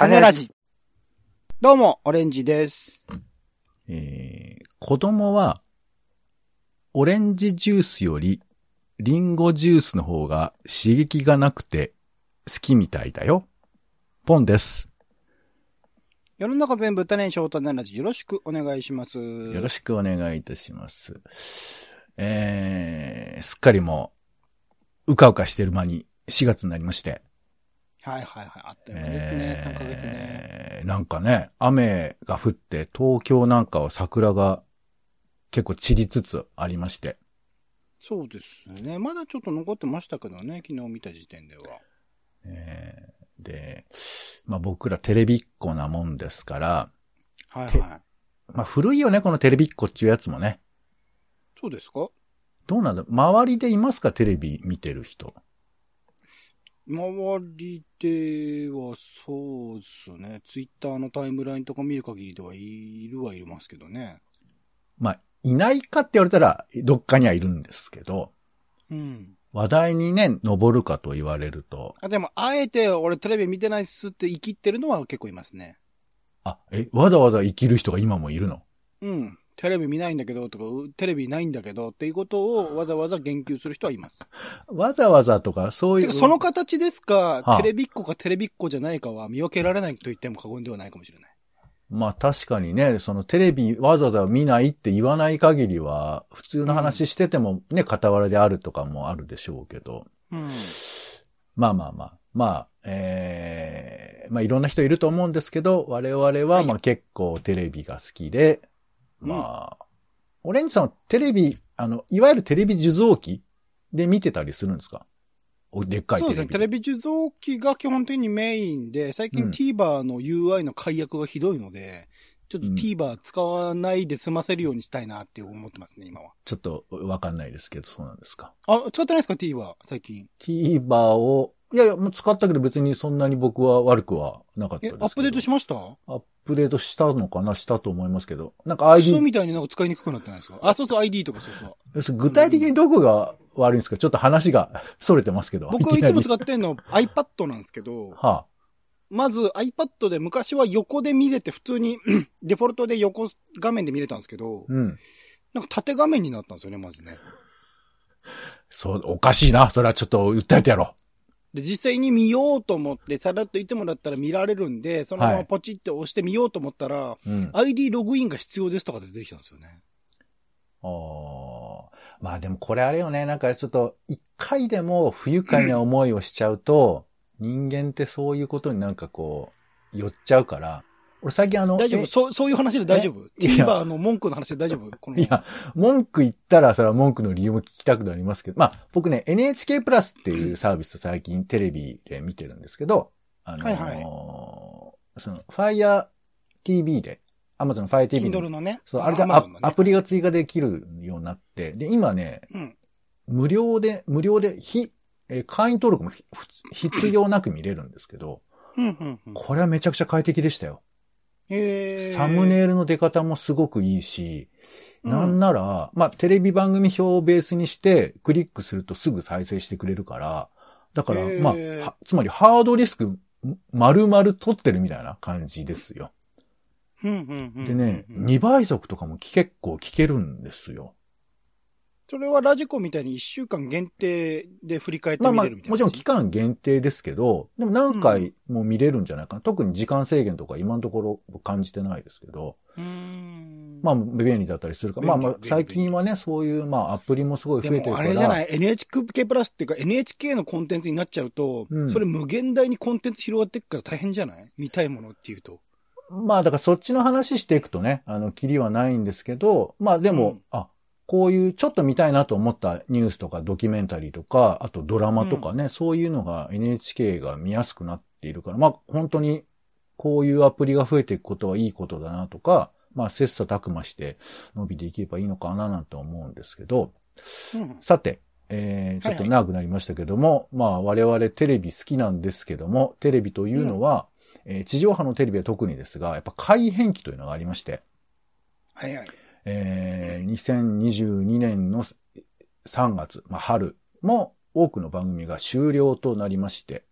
種ラジ。どうも、オレンジです。えー子供は、オレンジジュースより、リンゴジュースの方が刺激がなくて好きみたいだよ。ポンです。世の中全部種にショート種ラジ。よろしくお願いします。よろしくお願いいたします。えー、すっかりもう、うかうかしてる間に4月になりまして。はいはいはい。あっという間ですね。3ヶ月ね。えーなんかね、雨が降って、東京なんかは桜が結構散りつつありまして。そうですね。まだちょっと残ってましたけどね。昨日見た時点では。えーで、まあ僕らテレビっ子なもんですから、はいはい。まあ古いよね、このテレビっ子っていうやつもね。そうですか？どうなんだ周りでいますか？テレビ見てる人。周りではそうですね。ツイッターのタイムラインとか見る限りではいるはいますけどね。まあ、いないかって言われたら、どっかにはいるんですけど、うん。話題にね、上るかと言われると、あ、でも、あえて俺テレビ見てないっすって生きってるのは結構いますね。あ、え、わざわざ生きる人が今もいるの？うん。テレビ見ないんだけどとか、うテレビないんだけどっていうことをわざわざ言及する人はいます。わざわざとか、そういう。その形ですか、はあテレビっ子かテレビっ子じゃないかは見分けられないと言っても過言ではないかもしれない。まあ確かにね、そのテレビわざわざ見ないって言わない限りは、普通の話しててもね、傍らであるとかもあるでしょうけど。うん。まあまあまあ。まあ、ええまあいろんな人いると思うんですけど、我々ははいまあ結構テレビが好きで、まあ、オレンジさんはテレビ、あの、いわゆるテレビ受像機で見てたりするんですか？おでっかいテレビ。そうですね。テレビ受像機が基本的にメインで、最近うん TVer の UI の解約がひどいので、ちょっとうん TVer 使わないで済ませるようにしたいなって思ってますね、今は。ちょっとわかんないですけど、そうなんですか？あ、使ってないですか ?TVer、最近。TVer を、いやいや、もう使ったけど別にそんなに僕は悪くはなかったです。えアップデートしました？アップデートしたのかな？したと思いますけど。なんか ID そう、みたいになんか使いにくくなってないですか？あ、そうそう、ID とかそうそう。具体的にどこが悪いんですか？ちょっと話が 逸れてますけど。僕いつも使ってんの iPad なんですけど、はまず iPad で昔は横で見れて普通に デフォルトで横画面で見れたんですけど、うん。なんか縦画面になったんですよね、まずね。そう、おかしいな。それはちょっと訴えてやろで、実際に見ようと思って、さらっといつもだったら見られるんで、そのままポチって押して見ようと思ったら、う。うん。あ ID ログインが必要ですとかで出てきたんですよね。あ。まあでもこれあれよね。なんかちょっと、一回でも不愉快な思いをしちゃうと、人間ってそういうことになんかこう、寄っちゃうから、俺最近あの、え大丈夫？そう、そういう話で大丈夫？えいや ?TVer の文句の話で大丈夫？このいや、文句言ったら、それは文句の理由も聞きたくなりますけど、まあ、僕ね、NHK プラスっていうサービスと最近テレビで見てるんですけど、あのーはいはいその、Fire TV で、Amazon Fire TV の、のね。そう、あれでア,、ねアプリが追加できるようになって、で、今ね、うん。無料で、無料で、非、えー会員登録も必要なく見れるんですけど、うん、うん、うん。これはめちゃくちゃ快適でしたよ。サムネイルの出方もすごくいいし、うんなんなら、まあ、テレビ番組表をベースにして、クリックするとすぐ再生してくれるから、だからまあ、はつまりハードディスク丸々取ってるみたいな感じですよ。うんうんうんでね、うん2倍速とかも結構聞けるんですよ。それはラジコみたいに1週間限定で振り返ってまあまあ、見れるみたいな。もちろん期間限定ですけど、でも何回も見れるんじゃないかな。特に時間制限とか今のところ感じてないですけど、うーん。まあ便利だったりするから、まあまあ最近はね、そういうまあアプリもすごいで増えてるから。もあれじゃない ?NHK プラスっていうか NHK のコンテンツになっちゃうと、うんそれ無限大にコンテンツ広がっていくから大変じゃない？見たいものっていうと。まあだからそっちの話していくとね、あの、キリはないんですけど、まあでも、うんあ、こういうちょっと見たいなと思ったニュースとかドキュメンタリーとか、あとドラマとかね、そういうのが NHK が見やすくなっているから、まあ本当にこういうアプリが増えていくことはいいことだなとか、まあ切磋琢磨して伸びていけばいいのかななんて思うんですけど、うん。さて、えー、ちょっと長くなりましたけども、まあ我々テレビ好きなんですけども、テレビというのは、えー地上波のテレビは特にですが、やっぱ改変期というのがありまして、はいはい。えー2022年の3月、まあ春も多くの番組が終了となりまして、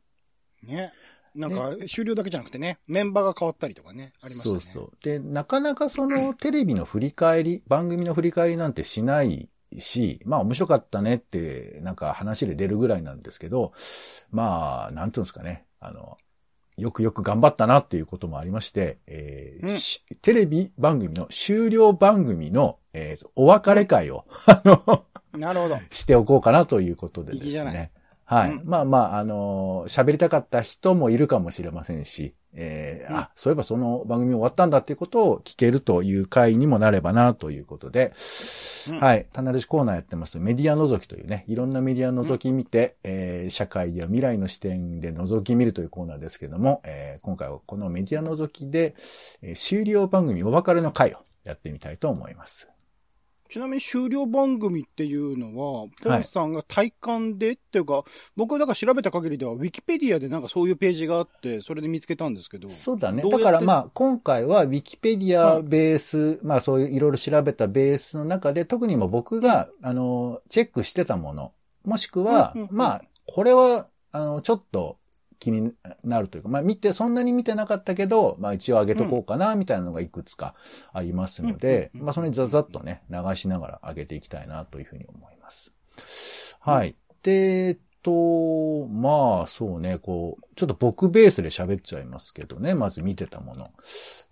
ね。なんか、終了だけじゃなくてね、メンバーが変わったりとかね、ありましたね。そうそう。で、なかなかそのテレビの振り返り、番組の振り返りなんてしないし、まあ面白かったねって、なんか話で出るぐらいなんですけど、まあ、なんつうんですかね。あの、よくよく頑張ったなっていうこともありまして、えーうんしテレビ番組の終了番組の、えーお別れ会を、あの、なるほど。しておこうかなということでです粋じゃないね。はい。うんまあまあ、あのー喋りたかった人もいるかもしれませんし、えーうん。あ、そういえばその番組終わったんだっていうことを聞けるという回にもなればなということで、うん。はい。棚出しコーナーやってます。メディア覗きというね、いろんなメディア覗き見て、えー社会や未来の視点で覗き見るというコーナーですけども、えー今回はこのメディア覗きで、えー終了番組お別れの回をやってみたいと思います。ちなみに終了番組っていうのは、ポンさんが体感で、っていうか、僕はだから調べた限りでは、ウィキペディアでなんかそういうページがあって、それで見つけたんですけど。そうだね。だからまあ、今回は Wikipedia ベース、まあそういういろいろ調べたベースの中で、特にも僕が、あの、チェックしてたもの、もしくは、うんうんうんまあ、これは、あの、ちょっと気になるというか、まあ見て、そんなに見てなかったけど、まあ一応上げとこうかな、みたいなのがいくつかありますので、まあそれにざざっとね、流しながら上げていきたいなというふうに思います。はい。で、えっと、まあ、そうね、こう、ちょっと僕ベースで喋っちゃいますけどね、まず見てたもの。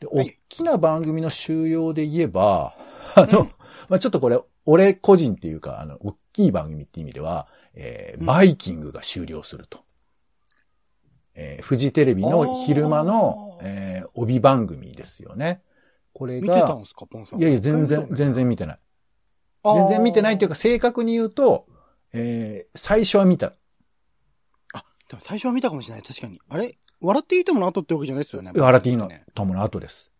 で、はい大きな番組の終了で言えば、あの、うんまあちょっとこれ、俺個人っていうか、あの、大きい番組って意味では、えーうんバイキングが終了すると。えーフジテレビの昼間のえー帯番組ですよね。これ見てたがん、ですか、ポンさん。いやいや、全然、全然見てない。全然見てないっていうか。か、正確に言うと、えー最初は見た。あ、でも最初は見たかもしれない、確かに。あれ？笑っていいともの後ってわけじゃないですよね。笑っていいのね。友の後です。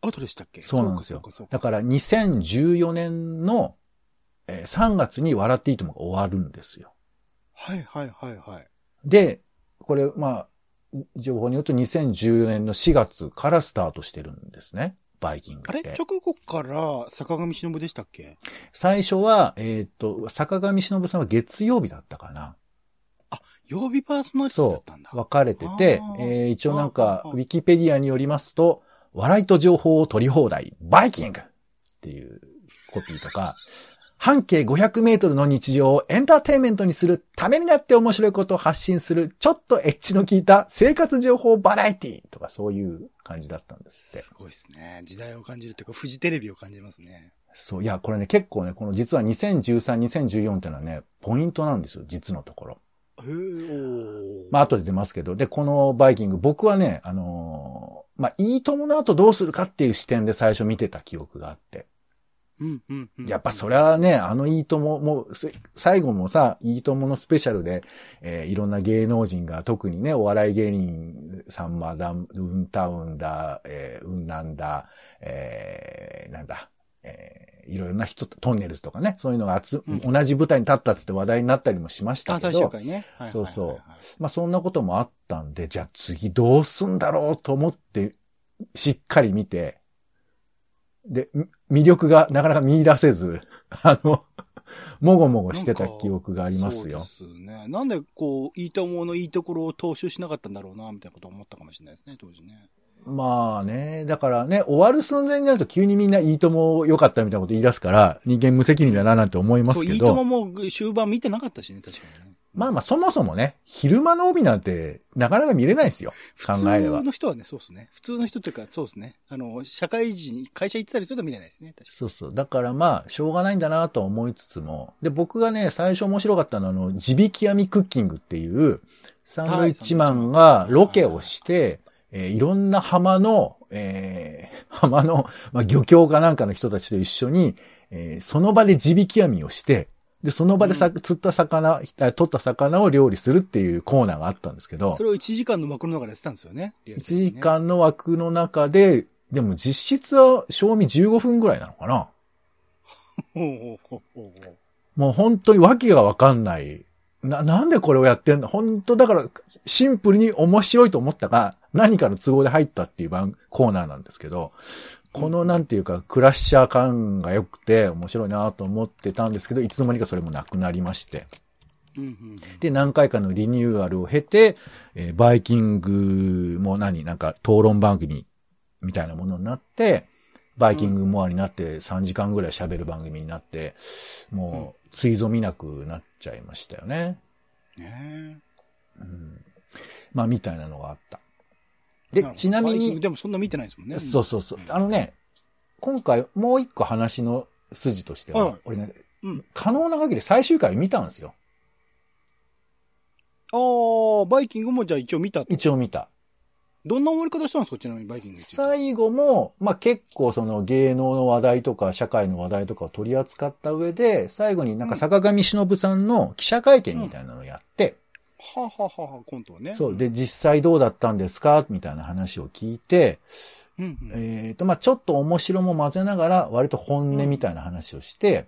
後でしたっけ？そうなんですよだから2014年の、えー3月に笑っていいともが終わるんですよ。はいはいはいはい。で、これ、まあ、情報によると2014年の4月からスタートしてるんですね。バイキングあれ？直後から坂上忍でしたっけ？最初は、えーっと、坂上忍さんは月曜日だったかな。曜日パーソナリティだったんだ。分かれててあ、ーえー一応なんあか、ーウィキペディアによりますと、笑いと情報を取り放題、バイキングっていうコピーとか、半径500メートルの日常をエンターテインメントにするためになって面白いことを発信する、ちょっとエッジの効いた生活情報バラエティとかそういう感じだったんですってす。ごいですね。時代を感じるっていうか、フジテレビを感じますね。そう、いや、これね、結構ね、この実は2013、2014ってのはね、ポイントなんですよ、実のところ。へーまあ、後で出ますけど。で、このバイキング、僕はね、あのーまあ、いいともの後どうするかっていう視点で最初見てた記憶があって。うんうんうん。やっぱそれはね、あのいいとも、もう、せ最後もさ、いいとものスペシャルで、えーいろんな芸能人が、特にね、お笑い芸人さんまだ、うんたうんだ、えーうんなんだ、えーなんだ、えーいろいろな人、トンネルズとかね、そういうのが集、うん同じ舞台に立ったっつって話題になったりもしましたあ、けど、最終回ね。はいはいはいはいそうそうまあそんなこともあったんで、じゃあ次どうすんだろうと思って、しっかり見て、で、み魅力がなかなか見出せず、あの、もごもごしてた記憶がありますよ。そうですね。なんで、こう、いいとものいいところを踏襲しなかったんだろうな、みたいなことを思ったかもしれないですね、当時ね。まあね、だからね、終わる寸前になると急にみんないいとも良かったみたいなこと言い出すから、人間無責任だななんて思いますけいいとど、もも終盤見てなかったしね、確かにね。まあまあそもそもね、昼間の帯なんてなかなか見れないですよ。考普えれば通。の人はね、そうですね。普通の人っていうか、そうですね。あの、社会人、会社行ってたりすると見れないですね、確かそうそう。だからまあ、しょうがないんだなとは思いつつも。で、僕がね、最初面白かったのは、あの、地引き網クッキングっていう、サンドイッチマンがロケをして、えーいろんな浜の、えー 浜の、まあ、漁協かなんかの人たちと一緒に、えーその場で地引き網をして、で、その場でさ、釣った魚、あ取った魚を料理するっていうコーナーがあったんですけどに。そ、れを1時間の枠の中でやってたんですよね。リア1ル的にね時。間の枠の中で、でも実質は賞味15分ぐらいなのかなもう本当に訳がわかんない。な、なんでこれをやってんの？本当だから、シンプルに面白いと思ったが、何かの都合で入ったっていう番、コーナーなんですけど、このなんていうか、クラッシャー感が良くて面白いなと思ってたんですけど、いつの間にかそれもなくなりまして。で、何回かのリニューアルを経て、えーバイキングも何なんか討論番組みたいなものになって、バイキングモアになって3時間ぐらい喋る番組になって、もう、ついぞ見なくなっちゃいましたよね。ねうん。まあ、みたいなのがあった。でちなみにでもそんな見てないですもんね。そうそうそう。あのね、今回もう一個話の筋としては、はい俺ね、うん可能な限り最終回見たんですよ。ああ、バイキングもじゃあ一応見たと。一応見た。どんな終わり方したんですか？ちなみにバイキング最後も、まあ、結構その芸能の話題とか社会の話題とかを取り扱った上で、最後になんか坂上忍さんの記者会見みたいなのをやって、はあはあはあはあ、コントをね。そう、で、実際どうだったんですか？みたいな話を聞いて、うんうん。えっ、と、まあ、ちょっと面白も混ぜながら、割と本音みたいな話をして、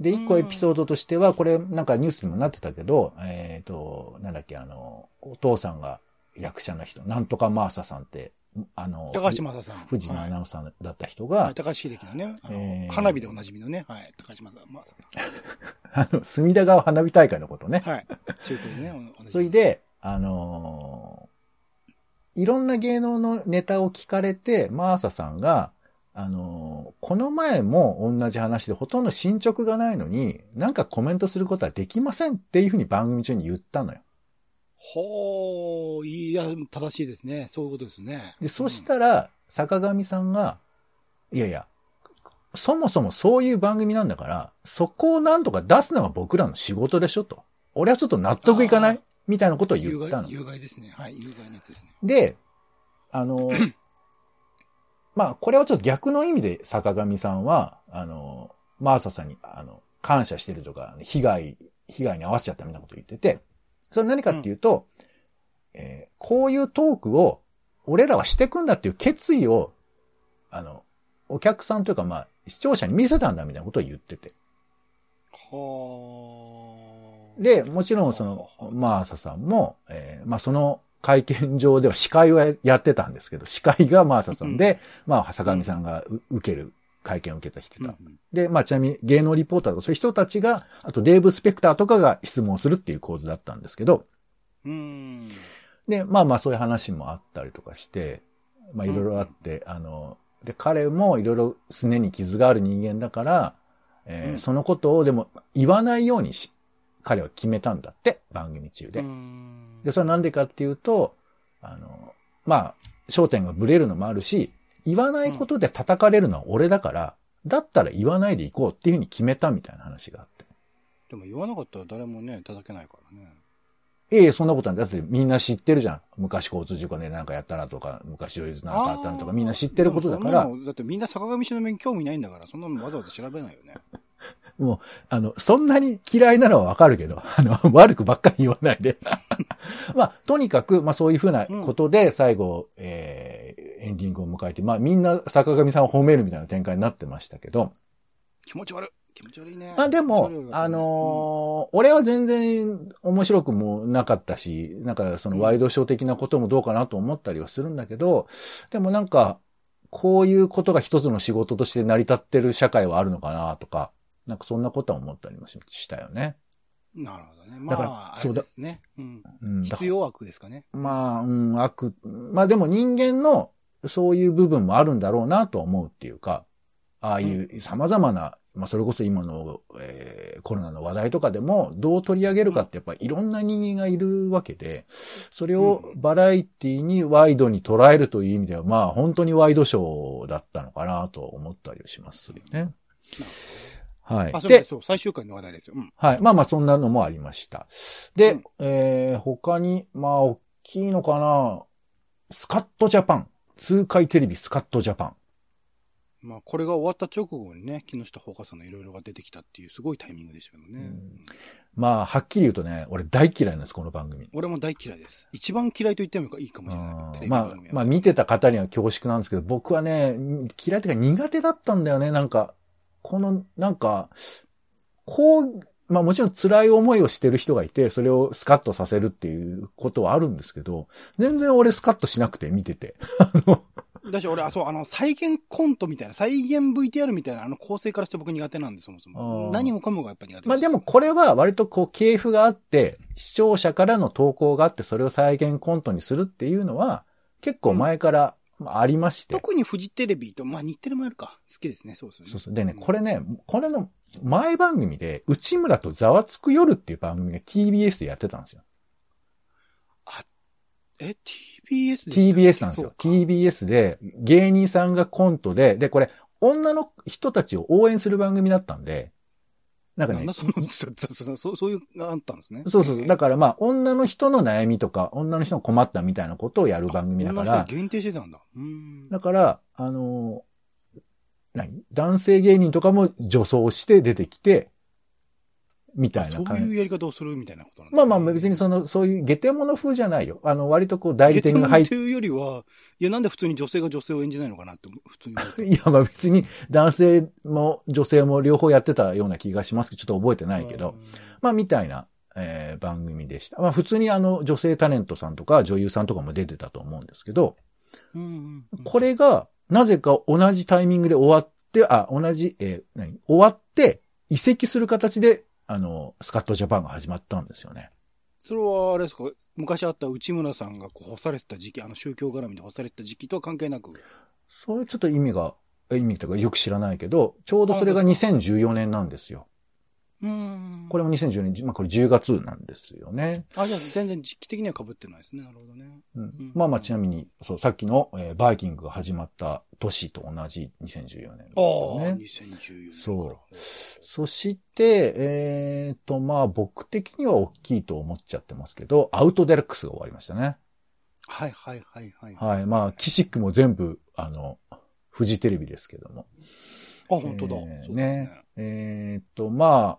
で、一個エピソードとしては、これなんかニュースにもなってたけど、えっ、と、なんだっけ、あの、お父さんが役者の人、なんとかマーサさんって、あの、高橋正さん。富士のアはいナウンサーだった人がはい、高橋秀樹のね、あのえー花火でおなじみのね、はい、高橋正さん。ま あの、隅田川花火大会のことね。あ、はい。中古でね、それ、で、あのーいろんな芸能のネタを聞かれて、マーサさんが、あのーこの前も同じ話でほとんど進捗がないのに、なんかコメントすることはできませんっていうふうに番組中に言ったのよ。ほー、いや、正しいですね。そういうことですね。で、そしたら、坂上さんが、いやいや、そもそもそういう番組なんだから、そこをなんとか出すのが僕らの仕事でしょと。俺はちょっと納得いかない？みたいなことを有言ったの害、。有害ですね。はい、有害なやつですね。で、あの、まあ、これはちょっと逆の意味で坂上さんは、あの、マーサさんに、あの、感謝してるとか、被害、被害に合わせちゃったみたいなことを言ってて、それは何かっていうと、えーこういうトークを、俺らはしてくんだっていう決意を、あの、お客さんというか、まあ、視聴者に見せたんだみたいなことを言ってて。はー。で、もちろんその、マーサさんも、えーまあその会見場では司会をややってたんですけど、司会がマーサさんで、まあ坂上さんがう受ける会見を受けた人た。うんうんで、まあちなみに芸能リポーターとかそういう人たちが、あとデーブ・スペクターとかが質問するっていう構図だったんですけど、うーん。で、まあまあそういう話もあったりとかして、まあいろいろあって、あの、で、彼もいろいろすねに傷がある人間だから、えーうんそのことをでも言わないようにし、彼は決めたんだって、番組中で。で、それはなんでかっていうと、あの、まあ、焦点がブレるのもあるし、言わないことで叩かれるのは俺だから、だったら言わないでいこうっていうふうに決めたみたいな話があって。でも言わなかったら誰もね、叩けないからね。ええ、そんなことない。だってみんな知ってるじゃん。昔交通事故でなんかやったなとか、昔どういうなんかあったなとか、みんな知ってることだからだってみんな坂上忍に興味ないんだから、そんなのわざわざ調べないよね。もう、あの、そんなに嫌いなのはわかるけど、あの、悪くばっかり言わないで。まあ、とにかく、まあそういうふうなことで、最後、えー、エンディングを迎えて、まあみんな坂上さんを褒めるみたいな展開になってましたけど、気持ち悪い。気持ち悪いね。まあでもあのー俺は全然面白くもなかったし、なんかそのワイドショー的なこともどうかなと思ったりはするんだけど、でもなんか、こういうことが一つの仕事として成り立ってる社会はあるのかなとか、なんかそんなことは思ったりもししたよね。うんなるほどね。だからまあ、あそうですね。うん。うん、だ必要悪ですかね。まあ、うん、悪、まあでも人間のそういう部分もあるんだろうなとは思うっていうか、ああいう様々な、まあそれこそ今の、えーコロナの話題とかでもどう取り上げるかってやっぱいろんな人間がいるわけで、それをバラエティにワイドに捉えるという意味では、まあ本当にワイドショーだったのかなと思ったりしますよね。はい。あ、そうで。そう、最終回の話題ですよ。うん。はい。まあまあ、そんなのもありました。で、うんえー、他に、まあ、大きいのかなスカットジャパン。通海テレビスカットジャパン。まあ、これが終わった直後にね、木下ほうかさんのいろいろが出てきたっていう、すごいタイミングでしたけどね。まあ、はっきり言うとね、俺大嫌いなんです、この番組。俺も大嫌いです。一番嫌いと言ってもいいかもしれない。まあまあ、見てた方には恐縮なんですけど、僕はね、嫌いというか苦手だったんだよね、なんか。この、なんか、こう、まあもちろん辛い思いをしてる人がいて、それをスカッとさせるっていうことはあるんですけど、全然俺スカッとしなくて見てて。あの、だし俺、あ、そう、あの、再現コントみたいな、再現 VTR みたいな、あの構成からして僕苦手なんで、そもそあも。ー何もかもがやっぱり苦手まあでもこれは割とこう系譜があって、視聴者からの投稿があって、それを再現コントにするっていうのは、結構前からまあありまして。特にフジテレビと、まあ日テレもやるか。好きですね、そうですよね。そうそう。でね、これね、これの前番組で、内村とざわつく夜っていう番組が TBS でやってたんですよ。え、TBS で TBS なんですよ。TBS で芸人さんがコントで、で、これ、女の人たちを応援する番組だったんで、なんかね その、そうそういうのがあったんですね。そうそうそう。だからまあ、女の人の悩みとか、女の人の困ったみたいなことをやる番組だから限定してたんだ。うん。だから、あのー何？男性芸人とかも女装して出てきて、みたいそうな感じ。いうやり方をするみたいなことなんですまあまあ別にその、そういう下手者風じゃないよ。あの、割とこう代理店が入っっていうよりは、いや、なんで普通に女性が女性を演じないのかなって、普通に。いや、まあ別に男性も女性も両方やってたような気がしますけど、ちょっと覚えてないけど、まあみたいな、えー番組でした。まあ普通にあの女性タレントさんとか女優さんとかも出てたと思うんですけど、うんうんうん。これがなぜか同じタイミングで終わって、あ、同じ、えー何？終わって移籍する形で、あの、スカットジャパンが始まったんですよね。それは、あれですか、昔あった内村さんがこう干されてた時期、あの宗教絡みで干されてた時期とは関係なく？それちょっと意味が、え意味とかよく知らないけど、ちょうどそれが2014年なんですよ。うん。これも2014年、まあこれ10月なんですよね。あ、じゃあ全然時期的には被ってないですね。なるほどね。うんうんまあまあちなみに、そう、さっきの、えーバイキングが始まった年と同じ2014年ですあよあ、ね。2014年。そう。そして、えっ、と、まあ僕的には大きいと思っちゃってますけど、アウトデラックスが終わりましたね。はいはいはいはい。はい。まあ、キシックも全部、あの、フジテレビですけども。あ、本当だ。えーそうですね。えっ、と、まあ、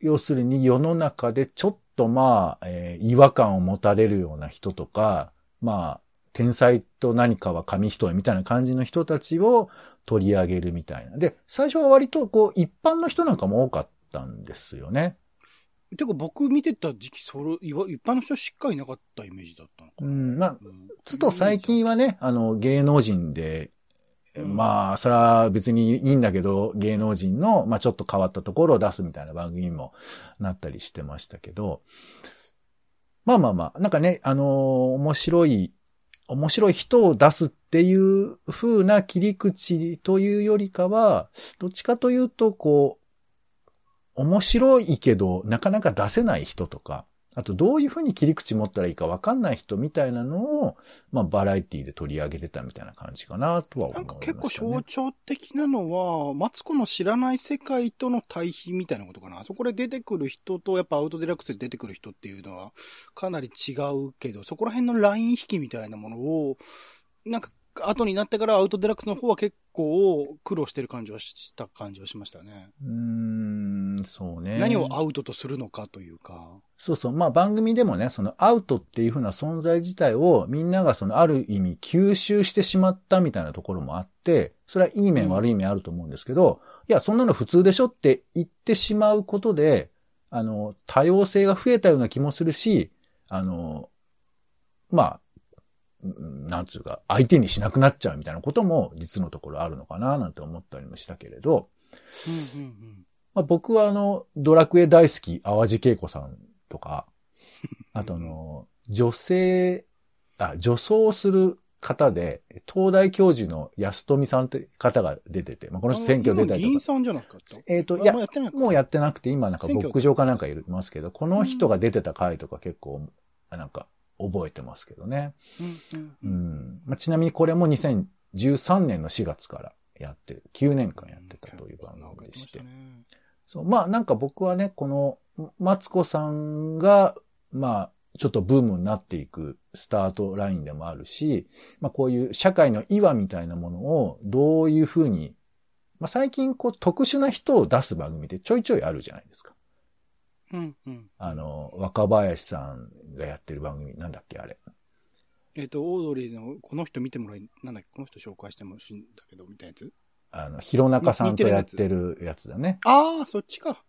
要するに世の中でちょっとまあ、えー違和感を持たれるような人とか、まあ、天才と何かは紙一重みたいな感じの人たちを取り上げるみたいな。で、最初は割とこう、一般の人なんかも多かったんですよね。てか僕見てた時期、それ、一般の人しっかりいなかったイメージだったのかな。うん、まあ、うんつと最近はね、あの、芸能人で、まあ、それは別にいいんだけど、芸能人の、まあちょっと変わったところを出すみたいな番組にもなったりしてましたけど、まあまあまあ、なんかね、あのー面白い、面白い人を出すっていう風な切り口というよりかは、どっちかというと、こう、面白いけど、なかなか出せない人とか、あとどういう風に切り口持ったらいいかわかんない人みたいなのを、まあバラエティで取り上げてたみたいな感じかなとは思いま、ね。なんか結構象徴的なのは、マツコの知らない世界との対比みたいなことかな。そこで出てくる人と、やっぱアウトデラックスで出てくる人っていうのは、かなり違うけど、そこら辺のライン引きみたいなものを、なんか、後になってからアウトデラックスの方は結構苦労してる感じはした感じはしましたね。うーん、そうね。何をアウトとするのかというか。そうそう。まあ番組でもね、そのアウトっていう風な存在自体をみんながそのある意味吸収してしまったみたいなところもあって、それはいい面うん悪い面あると思うんですけど、いや、そんなの普通でしょって言ってしまうことで、あの、多様性が増えたような気もするし、あの、まあ、うんなんつうか、相手にしなくなっちゃうみたいなことも実のところあるのかななんて思ったりもしたけれど、うんうんうん。まあ、僕はあの、ドラクエ大好き、淡路恵子さんとか、あとあの、女性、あ、女装する方で、東大教授の安富さんって方が出てて、まあ、この人選挙出たりとか。今議員さんじゃなかった？えっ、と、あいや、もうやってないのかもうやってなくて、今なんか牧場かなんかいますけど、この人が出てた回とか結構、なんか覚えてますけどね。うん。まあ、ちなみにこれも2013年の4月からやってる、9年間やってたという番組でして。そう。まあなんか僕はね、この、マツコさんが、まあ、ちょっとブームになっていくスタートラインでもあるし、まあこういう社会の岩みたいなものをどういうふうに、まあ最近こう特殊な人を出す番組ってちょいちょいあるじゃないですか。うんうん。あの、若林さんがやってる番組、なんだっけあれ。えっ、と、オードリーの、この人見てもらい、なんだっけ、この人紹介してもほしいんだけど、みたいなやつ？あの、弘中さんとやってるやつだね。ああ、そっちか。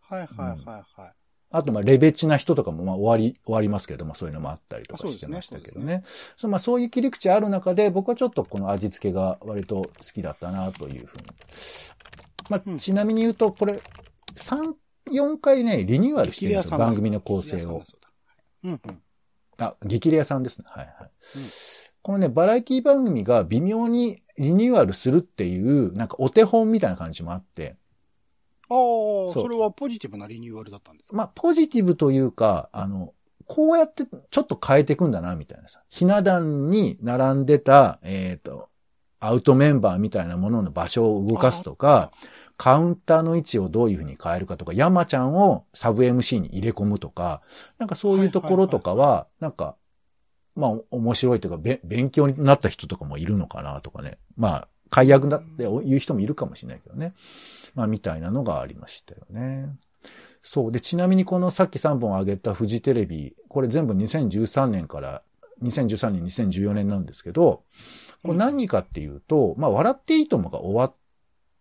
はいはいはいはい。あと、まあ、レベチな人とかも、まあ、終わり、終わりますけども、そういうのもあったりとかしてましたけどね。そうまあ、そういう切り口ある中で、僕はちょっとこの味付けが割と好きだったな、というふうに。まあ、うんちなみに言うと、これ、3、4回ね、リニューアルしてるんですよ、番組の構成を。。うんうん。あ、激レアさんですね。はいはい。うんこのね、バラエティ番組が微妙にリニューアルするっていう、なんかお手本みたいな感じもあって、ああ、それはポジティブなリニューアルだったんですか？まあ、ポジティブというか、あの、こうやってちょっと変えていくんだな、みたいなさ。ひな壇に並んでた、えっ、と、アウトメンバーみたいなものの場所を動かすとか、カウンターの位置をどういうふうに変えるかとか、山ちゃんをサブ MC に入れ込むとか、なんかそういうところとかは、なんか、まあ、面白いというか、べ勉強になった人とかもいるのかなとかね。まあ、解約だって言う人もいるかもしれないけどね。まあ、みたいなのがありましたよね。そう。で、ちなみにこのさっき3本挙げたフジテレビ、これ全部2013年から、2013年、2014年なんですけど、これ何かっていうと、まあ、笑っていいともが終わ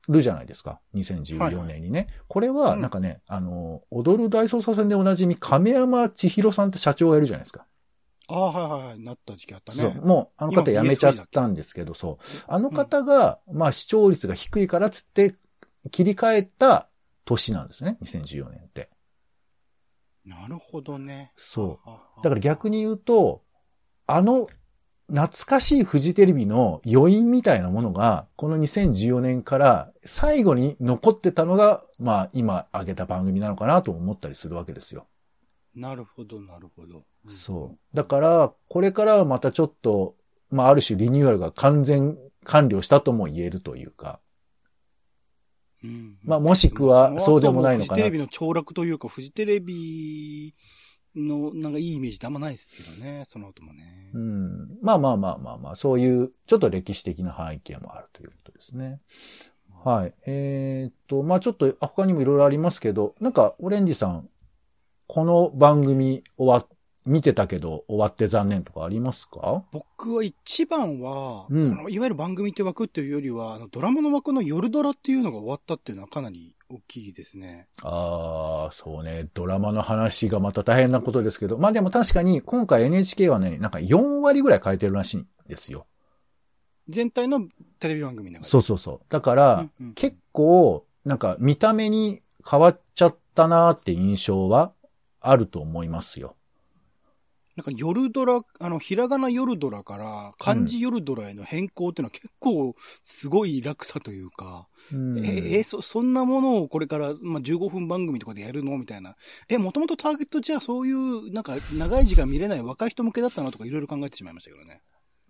るじゃないですか。2014年にね。これは、なんかね、あの、踊る大捜査線でおなじみ、亀山千尋さんって社長がいるじゃないですか。ああ、はいはいはい。なった時期あったね。そう。もう、あの方今辞めちゃったんですけど、そう。あの方が、まあ視聴率が低いからつって、切り替えた年なんですね。2014年って。なるほどね。そう。うだから逆に言うと、あの、懐かしいフジテレビの余韻みたいなものが、この2014年から最後に残ってたのが、まあ今挙げた番組なのかなと思ったりするわけですよ。なるほど、なるほど。そう。だから、これからはまたちょっと、まあある種リニューアルが完全完了したとも言えるというか。うん。まあもしくはそうでもないのかなフジテレビの凋落というか、フジテレビのなんかいいイメージってあんまないですけどね、その後もね。うん。まあまあまあまあまあ、そういう、ちょっと歴史的な背景もあるということですね。はい。えーっと、まあちょっと、他にもいろいろありますけど、なんか、オレンジさん、この番組終わっ、見てたけど終わって残念とかありますか？僕は一番は、うんこのいわゆる番組って枠っていうよりは、あのドラマの枠の夜ドラっていうのが終わったっていうのはかなり大きいですね。ああ、そうね。ドラマの話がまた大変なことですけど。まあでも確かに今回 NHK はね、なんか4割ぐらい変えてるらしいんですよ。全体のテレビ番組の。そうそうそう。だから、うんうん結構、なんか見た目に変わっちゃったなーって印象はあると思いますよ。なんか夜ドラ、あの、ひらがな夜ドラから漢字夜ドラへの変更っていうのは結構すごい落差というか、うんえ、え、そ、そんなものをこれから、まあ、15分番組とかでやるのみたいな。え、もともとターゲットじゃあそういう、なんか長い時間見れない若い人向けだったのとかいろいろ考えてしまいましたけどね。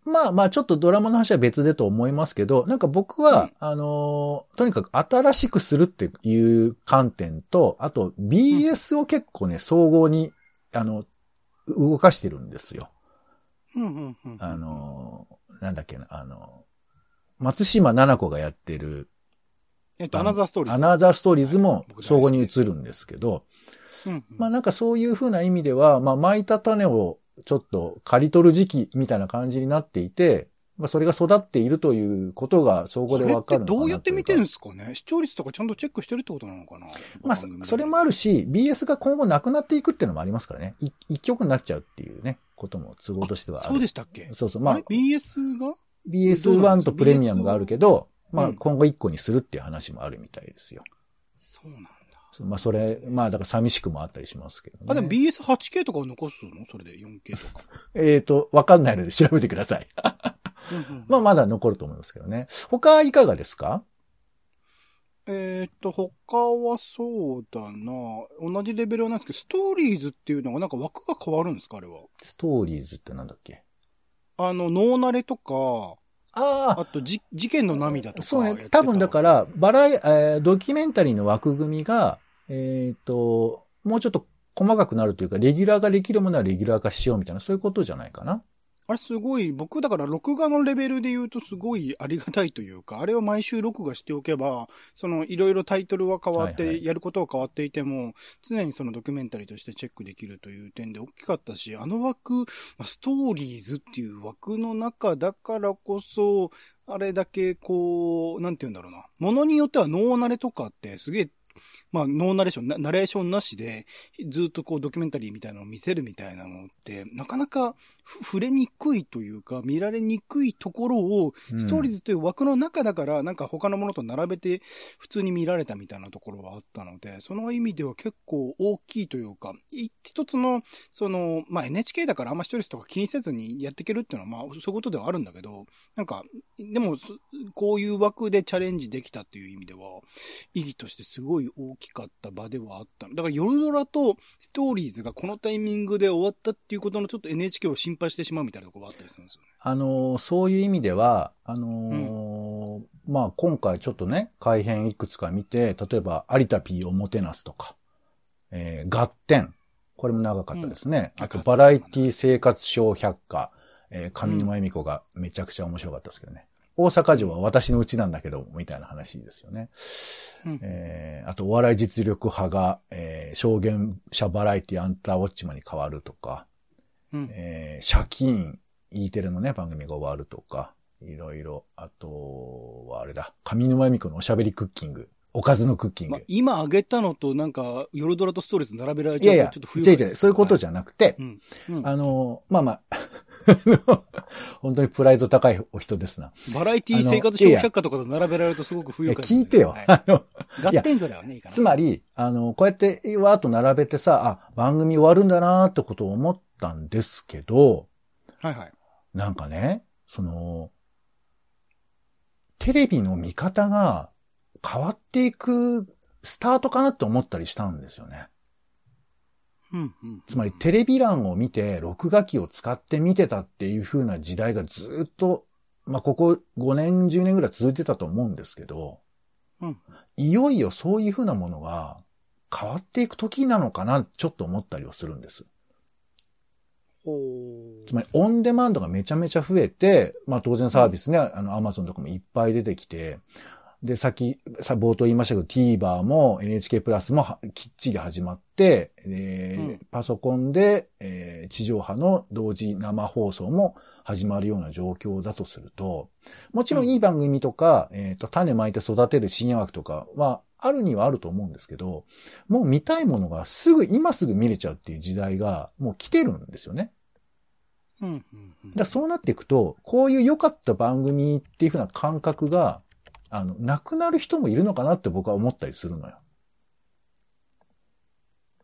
まあまあちょっとドラマの話は別でと思いますけど、なんか僕は、うんあのーとにかく新しくするっていう観点と、あと BS を結構ね、総合に、あの、動かしてるんですよ。うんうんうん。あのーなんだっけな、あのー松島奈々子がやってる、えっと、アナザーストーリーズ。アナザーストーリーズも僕大好き総合に映るんですけど、うんうんまあなんかそういうふうな意味では、まあ巻いた種をちょっと刈り取る時期みたいな感じになっていて、まあそれが育っているということが総合でわかるどうやって見てるんるですかね？視聴率とかちゃんとチェックしてるってことなのかな？まあそそれもあるし、BS が今後なくなっていくっていうのもありますからね。い一曲になっちゃうっていうね、ことも都合としてはある。そうでしたっけ？そうそう。まああれ ?BS が？BS1 とプレミアムがあるけど、まあうん今後1個にするっていう話もあるみたいですよ。そうなんだ。まあそれ、まあだから寂しくもあったりしますけどね。あ、でも BS8K とかを残すの？それで 4K とか。えっ、と、わかんないので調べてください。うんうんまあまだ残ると思いますけどね。他いかがですか？えーっと、他はそうだな同じレベルはないですけど、ストーリーズっていうのがなんか枠が変わるんですかあれは？ストーリーズってなんだっけ？あの、ノーナレとか、ああと、じ、事件の涙とか。そうね。多分だか。ら、バラエ、えードキュメンタリーの枠組みが、えっ、と、もうちょっと細かくなるというか、レギュラーができるものはレギュラー化しようみたいな、そういうことじゃないかな。あれすごい、僕だから録画のレベルで言うとすごいありがたいというか、あれを毎週録画しておけば、そのいろいろタイトルは変わって、はいはいやることは変わっていても、常にそのドキュメンタリーとしてチェックできるという点で大きかったし、あの枠、まあストーリーズっていう枠の中だからこそ、あれだけこう、なんて言うんだろうな。ものによってはノーナレとかってすげえまあ、ノーナレーション、ナレーションなしで、ずっとこうドキュメンタリーみたいなのを見せるみたいなのって、なかなか触れにくいというか、見られにくいところを、ストーリーズという枠の中だから、なんか他のものと並べて普通に見られたみたいなところはあったので、その意味では結構大きいというか、一つの、その、まあ NHK だからあんま視聴率とか気にせずにやっていけるっていうのは、まあそういうことではあるんだけど、なんか、でも、こういう枠でチャレンジできたっていう意味では、意義としてすごい大きかった場ではあった。だから夜ドラとストーリーズがこのタイミングで終わったっていうことのちょっと NHK を心配してしまうみたいなところがあったりするんですよね。あの、そういう意味では、あのーうん、まあ今回ちょっとね、改編いくつか見て、例えば有田 P をもてなすとか、えー、合点。これも長かったですね。うん、あと、バラエティ生活小百科、えー、上沼恵美子がめちゃくちゃ面白かったですけどね。大阪城は私のうちなんだけど、みたいな話ですよね。うん、えー、あと、お笑い実力派が、えー、証言者バラエティアンターウォッチマンに変わるとか、うん、えー、借金、E テレのね、番組が終わるとか、いろいろ、あとはあれだ、上沼恵美子のおしゃべりクッキング。おかずのクッキング。まあ、今あげたのとなんか、夜ドラとストーリーズ並べられちゃういやいや、ちょっと冬、ね、違う違う、そういうことじゃなくて、うんうん、あの、まあまあ、本当にプライド高いお人ですな。バラエティ生活小百科とかと並べられるとすごく不愉快、聞いてよ。はい、あの、合点ぐらいはね、いいかな。つまり、あの、こうやってわーっと並べてさ、あ、番組終わるんだなーってことを思ったんですけど、はいはい。なんかね、その、テレビの見方が変わっていくスタートかなって思ったりしたんですよね。つまりテレビ欄を見て、録画機を使って見てたっていう風な時代がずっと、まあ、ここ5年、10年ぐらい続いてたと思うんですけど、うん、いよいよそういう風なものが変わっていく時なのかな、ちょっと思ったりはするんです。つまり、オンデマンドがめちゃめちゃ増えて、まあ当然サービスね、うん、あの、アマゾンとかもいっぱい出てきて、で、さっき、さ、冒頭言いましたけど、TVer も NHK プラスもきっちり始まって、えー、うん、パソコンで、えー、地上波の同時生放送も始まるような状況だとすると、もちろんいい番組とか、うん、えっ、ー、と、種まいて育てる深夜枠とかは、あるにはあると思うんですけど、もう見たいものがすぐ、今すぐ見れちゃうっていう時代がもう来てるんですよね。うんうんうん、だそうなっていくと、こういう良かった番組っていうふうな感覚が、あの、亡くなる人もいるのかなって僕は思ったりするのよ。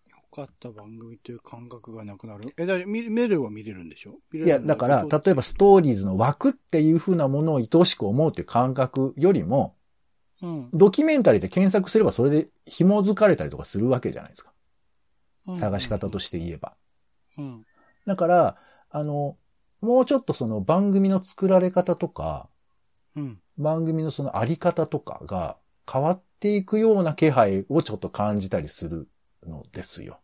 よかった番組という感覚がなくなる。え、だ見れるは見れるんでしょ？いや、だから、例えばストーリーズの枠っていう風なものを愛おしく思うっていう感覚よりも、うん、ドキュメンタリーで検索すればそれで紐づかれたりとかするわけじゃないですか。探し方として言えば。うん、だから、あの、もうちょっとその番組の作られ方とか、うん、番組のそのあり方とかが変わっていくような気配をちょっと感じたりするのですよ。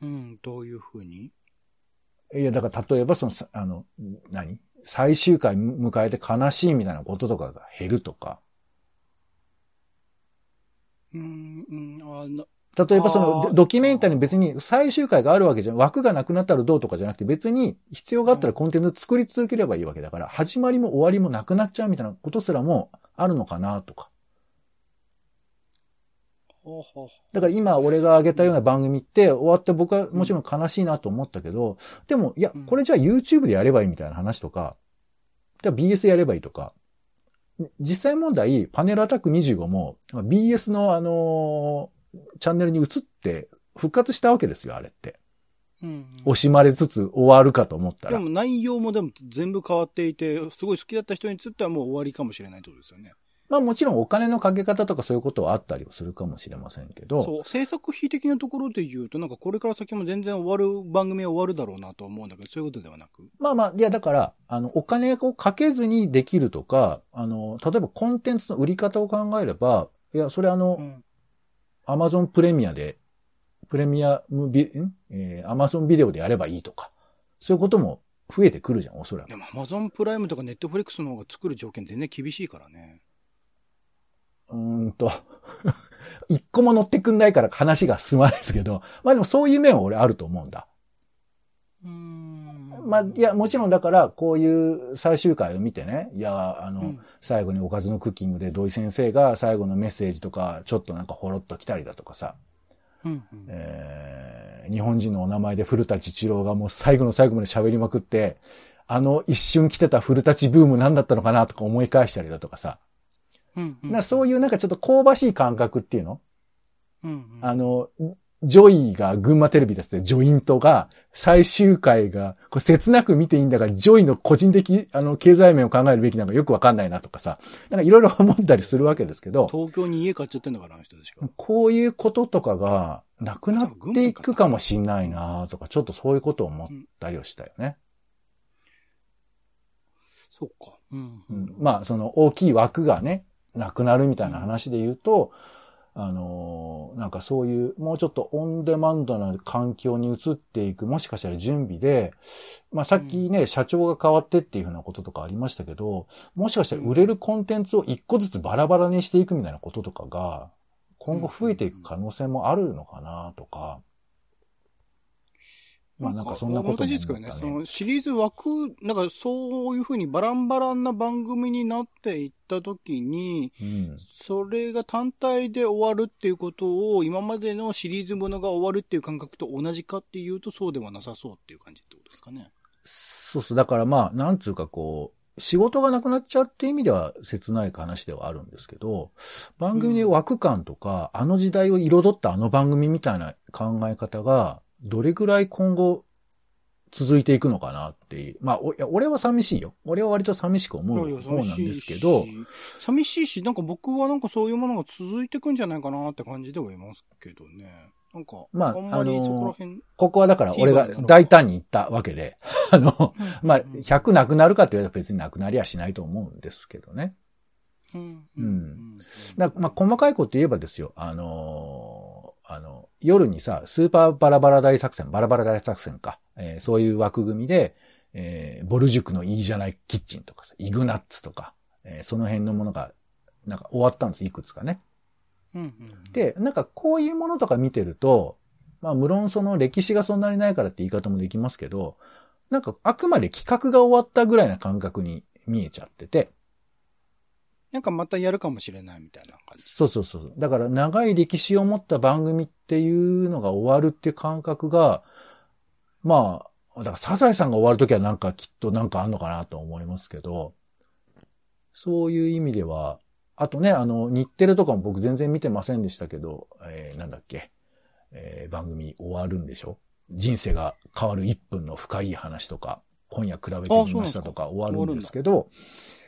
うん、どういうふうに？いや、だから例えばその、あの、何？最終回迎えて悲しいみたいなこととかが減るとか。うん、うん、あ例えばそのドキュメンタリーに別に最終回があるわけじゃ、枠がなくなったらどうとかじゃなくて別に必要があったらコンテンツ作り続ければいいわけだから、始まりも終わりもなくなっちゃうみたいなことすらもあるのかなとか。だから今俺が挙げたような番組って終わって僕はもちろん悲しいなと思ったけど、でもいや、これじゃあ YouTube でやればいいみたいな話とか、BS やればいいとか、実際問題、パネルアタック25も BS のあのチャンネルに移って復活したわけですよ、あれって。うん、惜しまれつつ終わるかと思ったら。でも内容もでも全部変わっていて、すごい好きだった人につってはもう終わりかもしれないってことですよね。まあもちろんお金のかけ方とかそういうことはあったりはするかもしれませんけど。そう、制作費的なところで言うと、なんかこれから先も全然終わる番組は終わるだろうなと思うんだけど、そういうことではなく。まあまあ、いやだから、あの、お金をかけずにできるとか、あの、例えばコンテンツの売り方を考えれば、いや、それあの、うん、アマゾンプレミアで、プレミアムビ、んえー、アマゾンビデオでやればいいとか、そういうことも増えてくるじゃん、おそらく。でもアマゾンプライムとかネットフリックスの方が作る条件全然厳しいからね。うーんと 一個も乗ってくんないから話が進まないですけど、まあでもそういう面は俺あると思うんだ。うん。まあ、いや、もちろんだから、こういう最終回を見てね、いや、あの、うん。最後におかずのクッキングで土井先生が最後のメッセージとか、ちょっとなんかほろっと来たりだとかさ、うんうん。えー日本人のお名前で古舘一郎がもう最後の最後まで喋りまくって、あの一瞬来てた古舘ブーム何だったのかなとか思い返したりだとかさ、うんうん。なそういうなんかちょっと香ばしい感覚っていうの？うんうん。あの、ジョイが群馬テレビだってジョイントが最終回が、これ切なく見ていいんだが、ジョイの個人的、あの、経済面を考えるべきなんかよくわかんないなとかさ、なんかいろいろ思ったりするわけですけど、東京に家買っちゃってんだから、あの人たちが。こういうこととかがなくなっていくかもしんないなとか、ちょっとそういうことを思ったりをしたよね。そっか。うんう。んまあ、その大きい枠がね、なくなるみたいな話で言うと、あのーなんかそういう、もうちょっとオンデマンドな環境に移っていく、もしかしたら準備で、まあさっきね、社長が変わってっていうふうなこととかありましたけど、もしかしたら売れるコンテンツを一個ずつバラバラにしていくみたいなこととかが、今後増えていく可能性もあるのかなとか、まあなんかそんなことも難しいですけどね。そのシリーズ枠、なんかそういうふうにバランバランな番組になっていったときに、うん。それが単体で終わるっていうことを、今までのシリーズものが終わるっていう感覚と同じかっていうと、そうではなさそうっていう感じってことですかね。そうそう。だからまあ、なんつうかこう、仕事がなくなっちゃうっていう意味では切ない話ではあるんですけど、番組に枠感とか、あの時代を彩ったあの番組みたいな考え方が、どれぐらい今後続いていくのかなっていう。まあ、おいや俺は寂しいよ。俺は割と寂しく思う方なんですけど、寂しいし、なんか僕はなんかそういうものが続いていくんじゃないかなって感じではいますけどね。なんか、まああのこここはだから俺が大胆に言ったわけで、あの、まあ、うん100なくなるかって言われたら別になくなりはしないと思うんですけどね。うんうんだまあ、細かいこと言えばですよ、あのーあの、夜にさ、スーパーバラバラ大作戦、バラバラ大作戦か、えーそういう枠組みで、えーボル塾のいいじゃないキッチンとかさ、イグナッツとか、えーその辺のものが、なんか終わったんです、いくつかね。うんうん、で、なんかこういうものとか見てると、まあ無論その歴史がそんなにないからって言い方もできますけど、なんかあくまで企画が終わったぐらいな感覚に見えちゃってて、なんかまたやるかもしれないみたいな感じ。そうそうそう。だから長い歴史を持った番組っていうのが終わるっていう感覚が、まあ、だからサザエさんが終わるときはなんかきっとなんかあんのかなと思いますけど、そういう意味では、あとね、あの、日テレとかも僕全然見てませんでしたけど、えーなんだっけ、えー番組終わるんでしょ？人生が変わる1分の深い話とか、今夜比べてみましたとか終わるんですけど、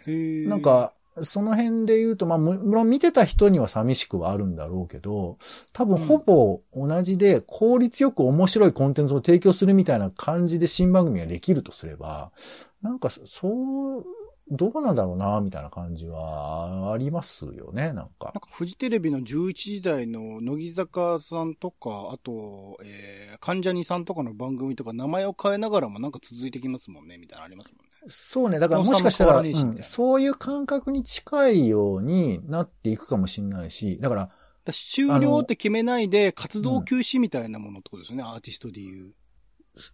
なん、か、その辺で言うと、まあ、む無論見てた人には寂しくはあるんだろうけど、多分ほぼ同じで効率よく面白いコンテンツを提供するみたいな感じで新番組ができるとすれば、なんかそそう、どうなんだろうな、みたいな感じはありますよね、なんかなん。かフジテレビの11時台の乃木坂さんとか、あと、えー、関ジャニさんとかの番組とか名前を変えながらもなんか続いてきますもんね、みたいなのありますもんね。そうね。だからもしかしたら、うんそういう感覚に近いようになっていくかもしれないし、だから、だ終了って決めないで活動休止みたいなものってことですよね、アーティストで言う。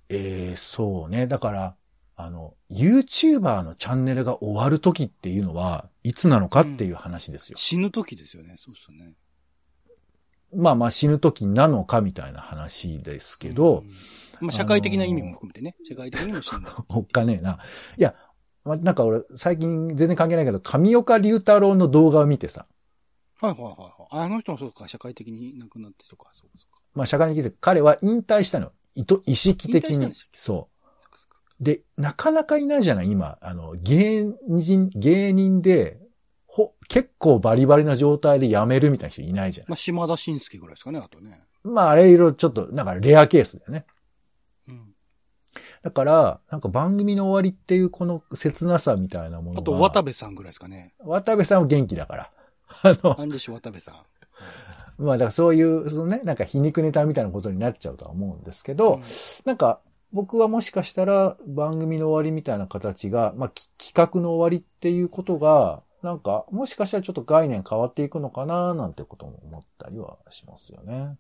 えー、そうね。だから、あの、YouTuber のチャンネルが終わる時っていうのは、いつなのかっていう話ですよ。死ぬ時ですよね、そうですよね。まあまあ死ぬ時なのかみたいな話ですけど、うん、まあ社会的な意味も含めてね、社会的にも死ぬ。おっかねえな。いや、まあ、なんか俺、最近全然関係ないけど、上岡龍太郎の動画を見てさ、はいはいはいはい。あの人もそうか、社会的に亡くなった人か、そうかそうか。まあ社会的に彼は引退したの。意図意識的に。そう。で、なかなかいないじゃない？今、あの、芸人、芸人で、ほ、結構バリバリな状態で辞めるみたいな人いないじゃない？まあ、島田紳介ぐらいですかね、あとね。まあ、あれいろいろちょっと、なんかレアケースだよね。うん。だから、なんか番組の終わりっていうこの切なさみたいなものが。あと、渡部さんぐらいですかね。渡部さんは元気だから。あの、なんでしょう、渡部さん。まあ、だからそういう、そのね、なんか皮肉ネタみたいなことになっちゃうとは思うんですけど、うんなんか、僕はもしかしたら番組の終わりみたいな形が、まあ、き企画の終わりっていうことが、なんか、もしかしたらちょっと概念変わっていくのかななんてことも思ったりはしますよね。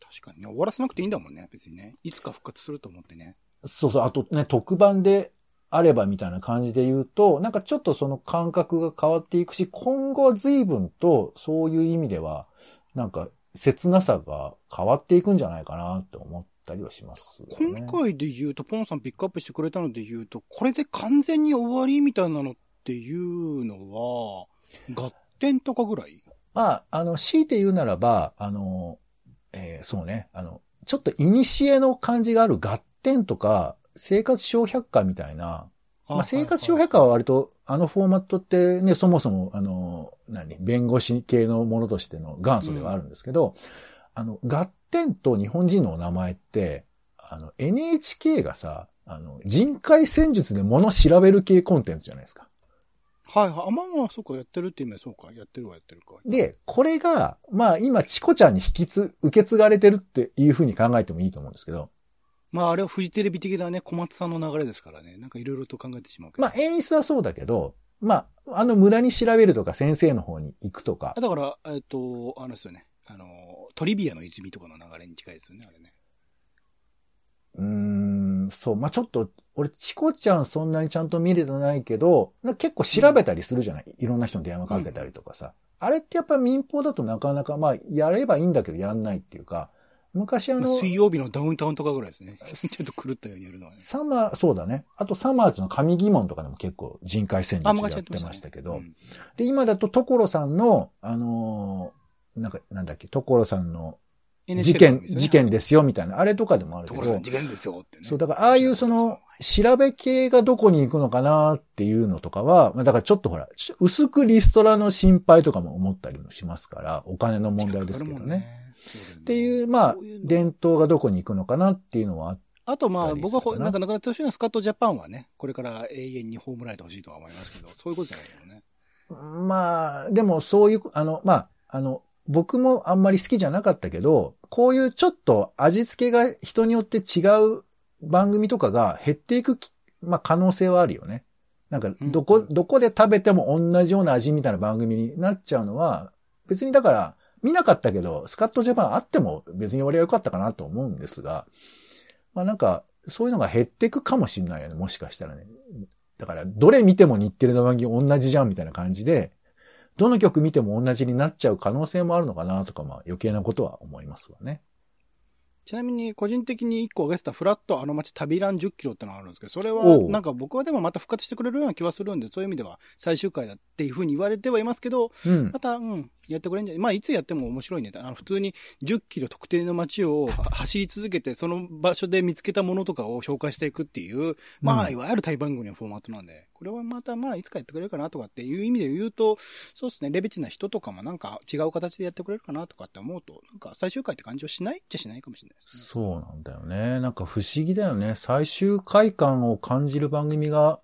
確かにね、終わらせなくていいんだもんね、別にね。いつか復活すると思ってね。そうそう、あとね、特番であればみたいな感じで言うと、なんかちょっとその感覚が変わっていくし、今後は随分とそういう意味では、なんか切なさが変わっていくんじゃないかなって思ったりはします、ね。今回で言うと、ポンさんピックアップしてくれたので言うと、これで完全に終わりみたいなのっていうのは、合点とかぐらい？まあ、あの、強いて言うならば、あの、えーそうね、あの、ちょっと古の感じがある合点とか、生活小百科みたいな、まあ、生活小百科は割と、あのフォーマットってね、そもそも、あの、何、弁護士系のものとしての元祖ではあるんですけど、あの、合点と日本人のお名前って、あの、NHK がさ、あの、人海戦術で物調べる系コンテンツじゃないですか。はいはい。あ、まあまあ、そうか、やってるって意味はそうか。やってるわ、やってるか。で、これが、まあ今、チコちゃんに引きつ、受け継がれてるっていうふうに考えてもいいと思うんですけど、まあ、あれはフジテレビ的なね、小松さんの流れですからね。なんかいろいろと考えてしまうけど。まあ演出はそうだけど、まあ、あの無駄に調べるとか先生の方に行くとかあ、だから、えっ、と、あのですよね。あの、トリビアの泉とかの流れに近いですよね、あれね。うーん、そう、まあちょっと、俺、チコちゃんそんなにちゃんと見れてないけど、結構調べたりするじゃない、いろんな人に電話かけたりとかさ。あれってやっぱ民放だとなかなか、まあ、やればいいんだけどやんないっていうか、昔あの、水曜日のダウンタウンとかぐらいですね。ちょっと狂ったようにやるのはね。サマー、そうだね。あとサマーズの神疑問とかでも結構人海戦術あ、やっててましたけど、うんで、今だと所さんの、あのーなんか、なんだっけ、所さんの事件、ね事件ですよみたいな、あれとかでもあるけど所さん、事件ですよってね。そう、だからああいうその、調べ系がどこに行くのかなっていうのとかは、まあだからちょっとほら、ち薄くリストラの心配とかも思ったりもしますから、お金の問題ですけどね。。っていう、まあ伝統がどこに行くのかなっていうのはあっあとまあ、僕はななんかなってほしいのはスカットジャパンはね、これから永遠に葬られてほしいとは思いますけど、そういうことじゃないですよね。まあ、でもそういう、あの、まあ、あの、僕もあんまり好きじゃなかったけど、こういうちょっと味付けが人によって違う番組とかが減っていくき、まあ可能性はあるよね。なんか、どこ、うんどこで食べても同じような味みたいな番組になっちゃうのは、別にだから、見なかったけど、スカットジャパンあっても別に俺は良かったかなと思うんですが、まあなんか、そういうのが減っていくかもしんないよね、もしかしたらね。だから、どれ見ても日テレの番組同じじゃんみたいな感じで、どの曲見ても同じになっちゃう可能性もあるのかなとか、まあ余計なことは思いますわね。ちなみに、個人的に一個挙げてたフラットあの街旅ラン10キロってのがあるんですけど、それは、なんか僕はでもまた復活してくれるような気はするんで、そういう意味では最終回だっていうふうに言われてはいますけど、うんま。た、うん、やってくれんじゃまあ、いつやっても面白いね。あの、普通に10キロ特定の街をは 走り続けて、その場所で見つけたものとかを紹介していくっていう、まあ、うんいわゆる対番組のフォーマットなんで、これはまた、まあ、いつかやってくれるかなとかっていう意味で言うと、そうですね、レベチな人とかもなんか違う形でやってくれるかなとかって思うと、なんか最終回って感じはしないっちゃしないかもしれないですね。そうなんだよね。なんか不思議だよね。最終回感を感じる番組が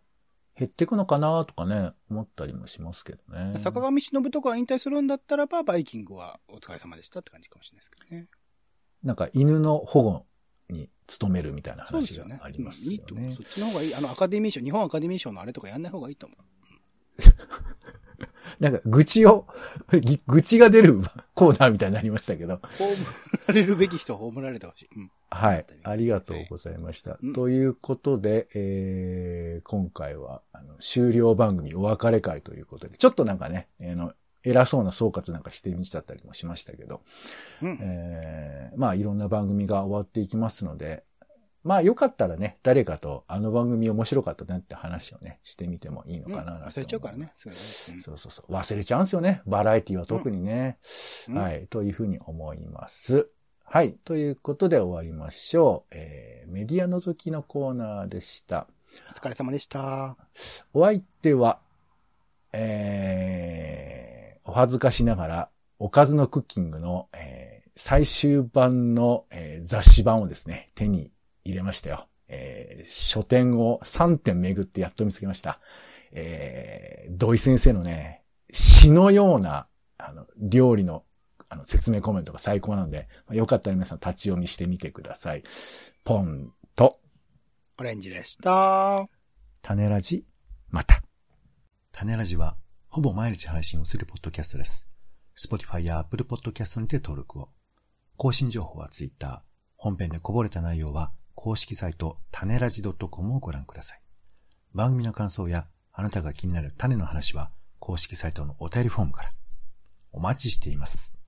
減っていくのかなとかね、思ったりもしますけどね。坂上忍とかが引退するんだったらば、バイキングはお疲れ様でしたって感じかもしれないですけどね。なんか犬の保護に努めるみたいな話が。ありますようんいいと思う。ねそ。っちの方がいい。あの、アカデミー賞、日本アカデミー賞のあれとかやんない方がいいと思う。なんか愚痴を、ぎ愚痴が出るコーナーみたいになりましたけど。葬られるべき人は葬られてほしい。うん。はい。ありがとうございました。うんということで、えー、今回はあの終了番組お別れ会ということで、ちょっとなんかね、あの偉そうな総括なんかしてみちゃったりもしましたけど、うん。えー、まあいろんな番組が終わっていきますので、まあよかったらね、誰かとあの番組面白かったねって話をね、してみてもいいのうんかななんて思います忘れちゃうからね。そうだねそうそうそう。忘れちゃうんですよね。バラエティは特にね。うんはい。というふうに思います。はい。ということで終わりましょう。えー、メディア覗きのコーナーでした。お疲れ様でした。お相手は、えー、お恥ずかしながら、おかずのクッキングの、えー、最終版の、えー雑誌版をですね、手に入れましたよ。えー、書店を3点巡ってやっと見つけました。えー、土井先生のね、詩のような、あの、料理の、あの、説明コメントが最高なので、まあよかったら皆さん立ち読みしてみてください。ポンと、オレンジでした。種ラジ、また。種ラジは、ほぼ毎日配信をするポッドキャストです。Spotify や Apple Podcast にて登録を。更新情報は Twitter。本編でこぼれた内容は、公式サイト、種ラジ .com をご覧ください。番組の感想や、あなたが気になる種の話は、公式サイトのお便りフォームから。お待ちしています。